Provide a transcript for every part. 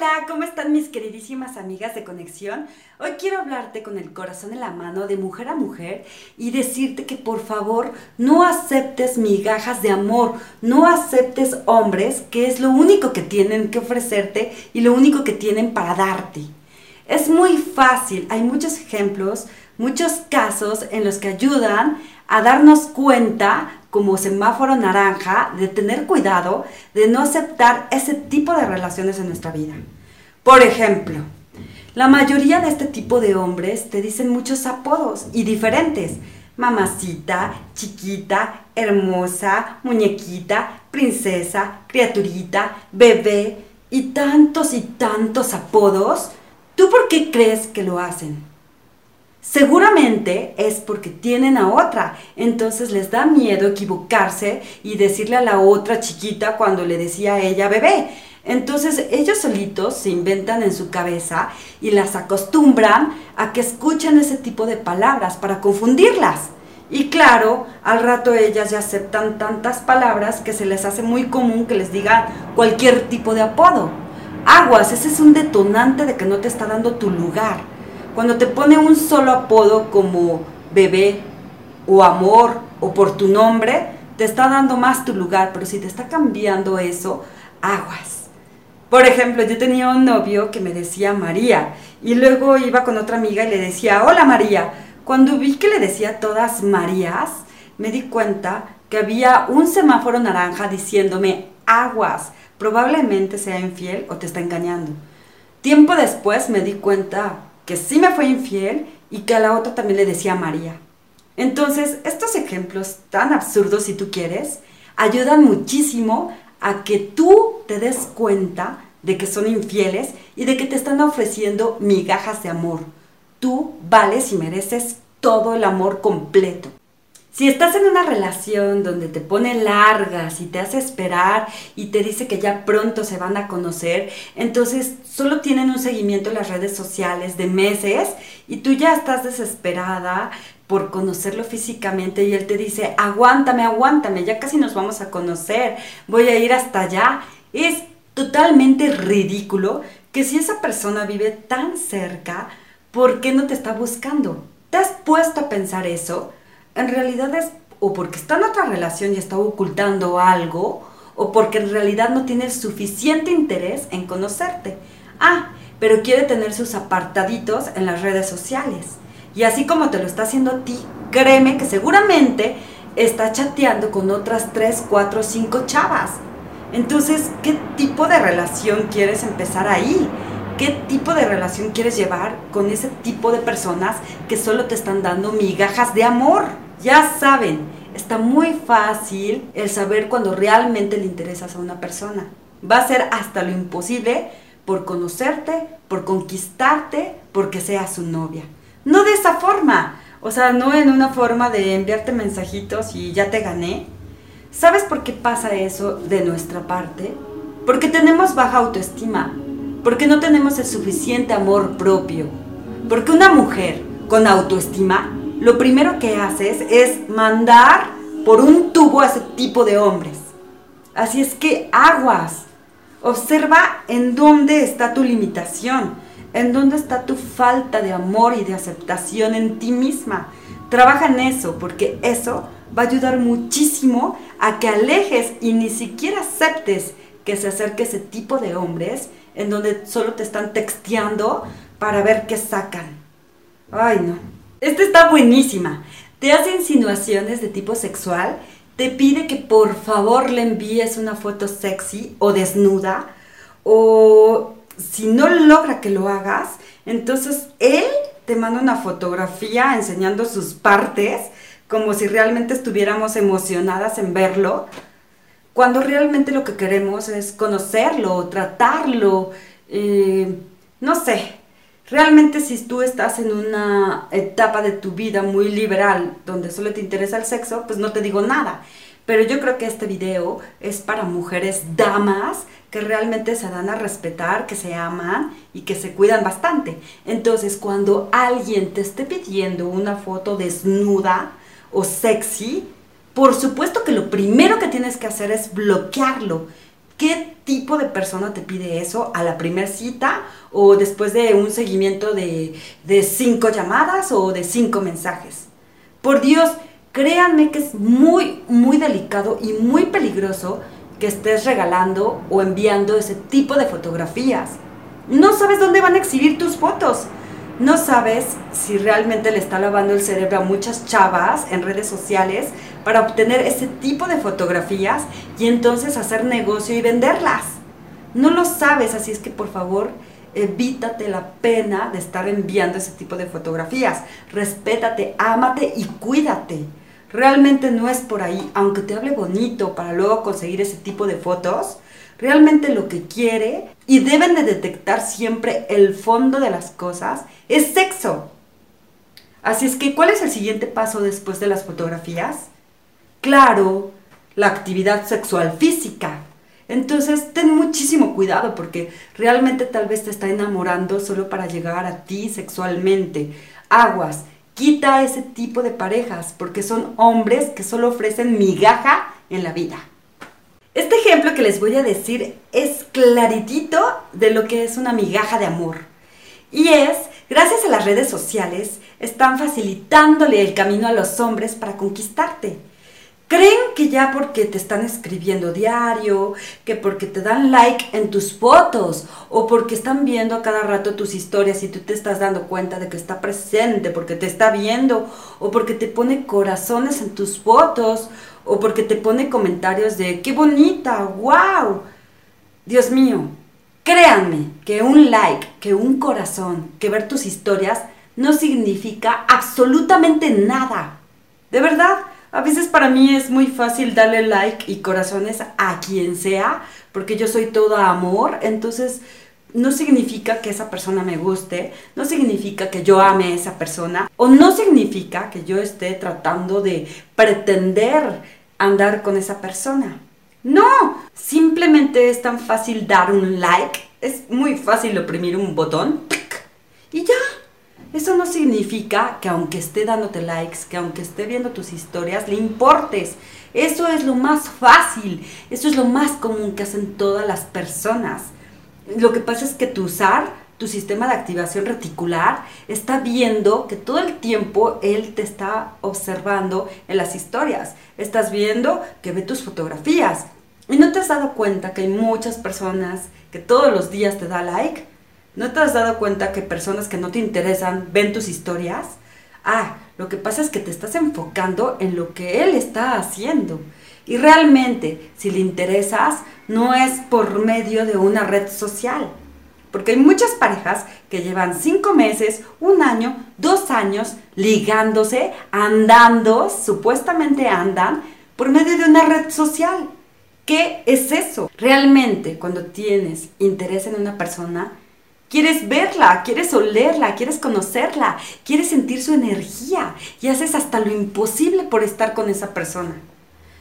Hola, ¿cómo están mis queridísimas amigas de conexión? Hoy quiero hablarte con el corazón en la mano de mujer a mujer y decirte que por favor no aceptes migajas de amor, no aceptes hombres que es lo único que tienen que ofrecerte y lo único que tienen para darte. Es muy fácil, hay muchos ejemplos, muchos casos en los que ayudan a darnos cuenta como semáforo naranja de tener cuidado de no aceptar ese tipo de relaciones en nuestra vida. Por ejemplo, la mayoría de este tipo de hombres te dicen muchos apodos y diferentes. Mamacita, chiquita, hermosa, muñequita, princesa, criaturita, bebé y tantos y tantos apodos. ¿Tú por qué crees que lo hacen? Seguramente es porque tienen a otra, entonces les da miedo equivocarse y decirle a la otra chiquita cuando le decía a ella bebé. Entonces ellos solitos se inventan en su cabeza y las acostumbran a que escuchen ese tipo de palabras para confundirlas. Y claro, al rato ellas ya aceptan tantas palabras que se les hace muy común que les digan cualquier tipo de apodo. Aguas, ese es un detonante de que no te está dando tu lugar. Cuando te pone un solo apodo como bebé o amor o por tu nombre, te está dando más tu lugar, pero si te está cambiando eso, aguas. Por ejemplo, yo tenía un novio que me decía María y luego iba con otra amiga y le decía, hola María. Cuando vi que le decía todas Marías, me di cuenta que había un semáforo naranja diciéndome, aguas, probablemente sea infiel o te está engañando. Tiempo después me di cuenta que sí me fue infiel y que a la otra también le decía María. Entonces, estos ejemplos tan absurdos, si tú quieres, ayudan muchísimo a que tú te des cuenta de que son infieles y de que te están ofreciendo migajas de amor. Tú vales y mereces todo el amor completo. Si estás en una relación donde te pone largas y te hace esperar y te dice que ya pronto se van a conocer, entonces solo tienen un seguimiento en las redes sociales de meses y tú ya estás desesperada por conocerlo físicamente y él te dice, aguántame, aguántame, ya casi nos vamos a conocer, voy a ir hasta allá. Es totalmente ridículo que si esa persona vive tan cerca, ¿por qué no te está buscando? ¿Te has puesto a pensar eso? En realidad es o porque está en otra relación y está ocultando algo, o porque en realidad no tiene suficiente interés en conocerte. Ah, pero quiere tener sus apartaditos en las redes sociales. Y así como te lo está haciendo a ti, créeme que seguramente está chateando con otras 3, 4, 5 chavas. Entonces, ¿qué tipo de relación quieres empezar ahí? ¿Qué tipo de relación quieres llevar con ese tipo de personas que solo te están dando migajas de amor? Ya saben, está muy fácil el saber cuando realmente le interesas a una persona. Va a ser hasta lo imposible por conocerte, por conquistarte, porque seas su novia. No de esa forma, o sea, no en una forma de enviarte mensajitos y ya te gané. ¿Sabes por qué pasa eso de nuestra parte? Porque tenemos baja autoestima, porque no tenemos el suficiente amor propio. Porque una mujer con autoestima, lo primero que haces es mandar por un tubo a ese tipo de hombres. Así es que aguas. Observa en dónde está tu limitación, en dónde está tu falta de amor y de aceptación en ti misma. Trabaja en eso, porque eso va a ayudar muchísimo a que alejes y ni siquiera aceptes que se acerque ese tipo de hombres en donde solo te están texteando para ver qué sacan. Ay, no. Esta está buenísima. Te hace insinuaciones de tipo sexual, te pide que por favor le envíes una foto sexy o desnuda, o si no logra que lo hagas, entonces él te manda una fotografía enseñando sus partes, como si realmente estuviéramos emocionadas en verlo cuando realmente lo que queremos es conocerlo, tratarlo, eh, no sé, realmente si tú estás en una etapa de tu vida muy liberal, donde solo te interesa el sexo, pues no te digo nada. Pero yo creo que este video es para mujeres damas que realmente se dan a respetar, que se aman y que se cuidan bastante. Entonces, cuando alguien te esté pidiendo una foto desnuda o sexy, por supuesto que lo primero que tienes que hacer es bloquearlo. qué tipo de persona te pide eso a la primera cita o después de un seguimiento de, cinco llamadas o de cinco mensajes. Por Dios, créanme que es muy, muy delicado y muy peligroso que estés regalando o enviando ese tipo de fotografías. No sabes dónde van a exhibir tus fotos. No sabes si realmente le está lavando el cerebro a muchas chavas en redes sociales para obtener ese tipo de fotografías y entonces hacer negocio y venderlas. No lo sabes, así es que por favor evítate la pena de estar enviando ese tipo de fotografías. Respétate, ámate y cuídate. Realmente no es por ahí, aunque te hable bonito para luego conseguir ese tipo de fotos, realmente lo que quiere y deben de detectar siempre el fondo de las cosas es sexo. Así es que, ¿cuál es el siguiente paso después de las fotografías? Claro, la actividad sexual física. Entonces, ten muchísimo cuidado porque realmente tal vez te está enamorando solo para llegar a ti sexualmente. Aguas, quita ese tipo de parejas porque son hombres que solo ofrecen migaja en la vida. Este ejemplo que les voy a decir es claritito de lo que es una migaja de amor. Y es, gracias a las redes sociales, están facilitándole el camino a los hombres para conquistarte. Creen que ya porque te están escribiendo diario, que porque te dan like en tus fotos o porque están viendo a cada rato tus historias y tú te estás dando cuenta de que está presente, porque te está viendo o porque te pone corazones en tus fotos o porque te pone comentarios de qué bonita, wow. Dios mío, créanme que un like, que un corazón, que ver tus historias no significa absolutamente nada. De verdad, a veces para mí es muy fácil darle like y corazones a quien sea, porque yo soy todo amor, entonces no significa que esa persona me guste, no significa que yo ame a esa persona, o no significa que yo esté tratando de pretender andar con esa persona. No, simplemente es tan fácil dar un like, es muy fácil oprimir un botón y ya. Eso no significa que aunque esté dándote likes, que aunque esté viendo tus historias, le importes. Eso es lo más fácil, eso es lo más común que hacen todas las personas. Lo que pasa es que tu usar, tu sistema de activación reticular, está viendo que todo el tiempo él te está observando en las historias. Estás viendo que ve tus fotografías. Y no te has dado cuenta que hay muchas personas que todos los días te da like ¿No te has dado cuenta que personas que no te interesan ven tus historias? Ah, lo que pasa es que te estás enfocando en lo que él está haciendo. Y realmente, si le interesas, no es por medio de una red social. Porque hay muchas parejas que llevan cinco meses, un año, dos años ligándose, andando, supuestamente andan, por medio de una red social. ¿Qué es eso? Realmente, cuando tienes interés en una persona, Quieres verla, quieres olerla, quieres conocerla, quieres sentir su energía y haces hasta lo imposible por estar con esa persona.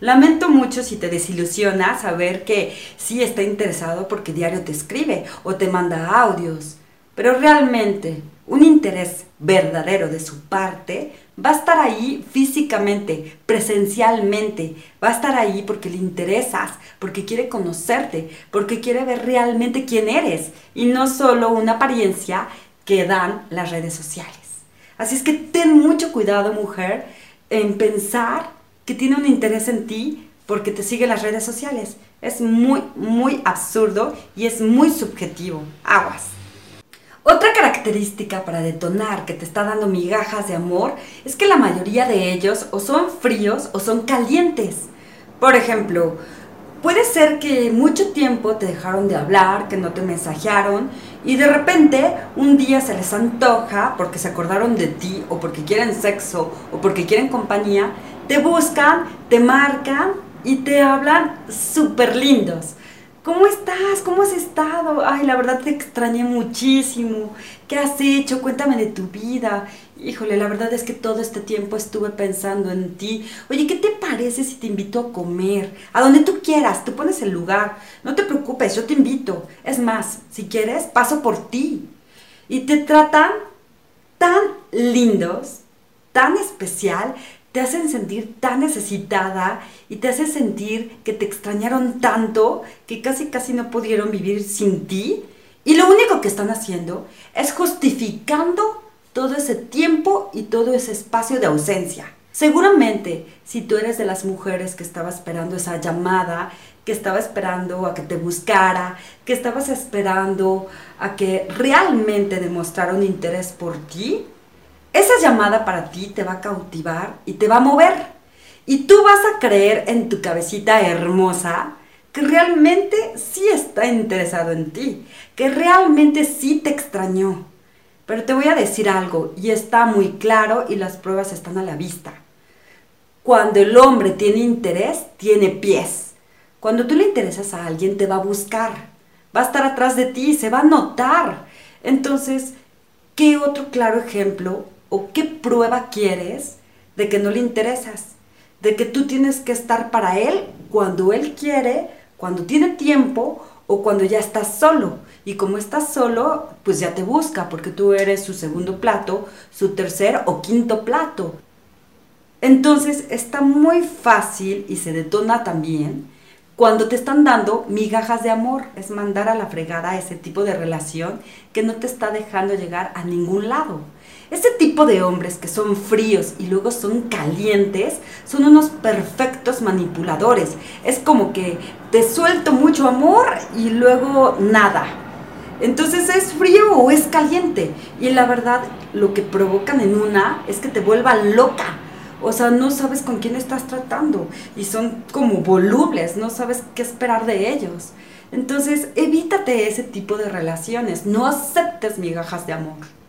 Lamento mucho si te desilusiona saber que sí está interesado porque diario te escribe o te manda audios, pero realmente un interés verdadero de su parte va a estar ahí físicamente, presencialmente, va a estar ahí porque le interesas, porque quiere conocerte, porque quiere ver realmente quién eres y no solo una apariencia que dan las redes sociales. Así es que ten mucho cuidado, mujer, en pensar que tiene un interés en ti porque te sigue las redes sociales. Es muy, muy absurdo y es muy subjetivo. Aguas. Otra característica para detonar que te está dando migajas de amor es que la mayoría de ellos o son fríos o son calientes. Por ejemplo, puede ser que mucho tiempo te dejaron de hablar, que no te mensajearon y de repente un día se les antoja porque se acordaron de ti o porque quieren sexo o porque quieren compañía, te buscan, te marcan y te hablan súper lindos. ¿Cómo estás? ¿Cómo has estado? Ay, la verdad te extrañé muchísimo. ¿Qué has hecho? Cuéntame de tu vida. Híjole, la verdad es que todo este tiempo estuve pensando en ti. Oye, ¿qué te parece si te invito a comer? A donde tú quieras, tú pones el lugar. No te preocupes, yo te invito. Es más, si quieres, paso por ti. Y te tratan tan lindos, tan especial, te hacen sentir tan necesitada y te hacen sentir que te extrañaron tanto que casi casi no pudieron vivir sin ti. Y lo único que están haciendo es justificando todo ese tiempo y todo ese espacio de ausencia. Seguramente, si tú eres de las mujeres que estaba esperando esa llamada, que estaba esperando a que te buscara, que estabas esperando a que realmente demostrara interés por ti, esa llamada para ti te va a cautivar y te va a mover. Y tú vas a creer en tu cabecita hermosa que realmente sí está interesado en ti, que realmente sí te extrañó. Pero te voy a decir algo, y está muy claro y las pruebas están a la vista. Cuando el hombre tiene interés, tiene pies. Cuando tú le interesas a alguien, te va a buscar, va a estar atrás de ti, se va a notar. Entonces, ¿qué otro claro ejemplo o qué prueba quieres de que no le interesas? De que tú tienes que estar para él cuando él quiere, cuando tiene tiempo o cuando ya estás solo. Y como estás solo, pues ya te busca porque tú eres su segundo plato, su tercer o quinto plato. Entonces está muy fácil y se detona también cuando te están dando migajas de amor. Es mandar a la fregada ese tipo de relación que no te está dejando llegar a ningún lado. Ese tipo de hombres que son fríos y luego son calientes son unos perfectos manipuladores. Es como que te suelto mucho amor y luego nada. Entonces es frío o es caliente. Y la verdad lo que provocan en una es que te vuelva loca o sea, no sabes con quién estás tratando y son como volubles, no sabes qué esperar de ellos. Entonces, evítate ese tipo de relaciones, no aceptes migajas de amor.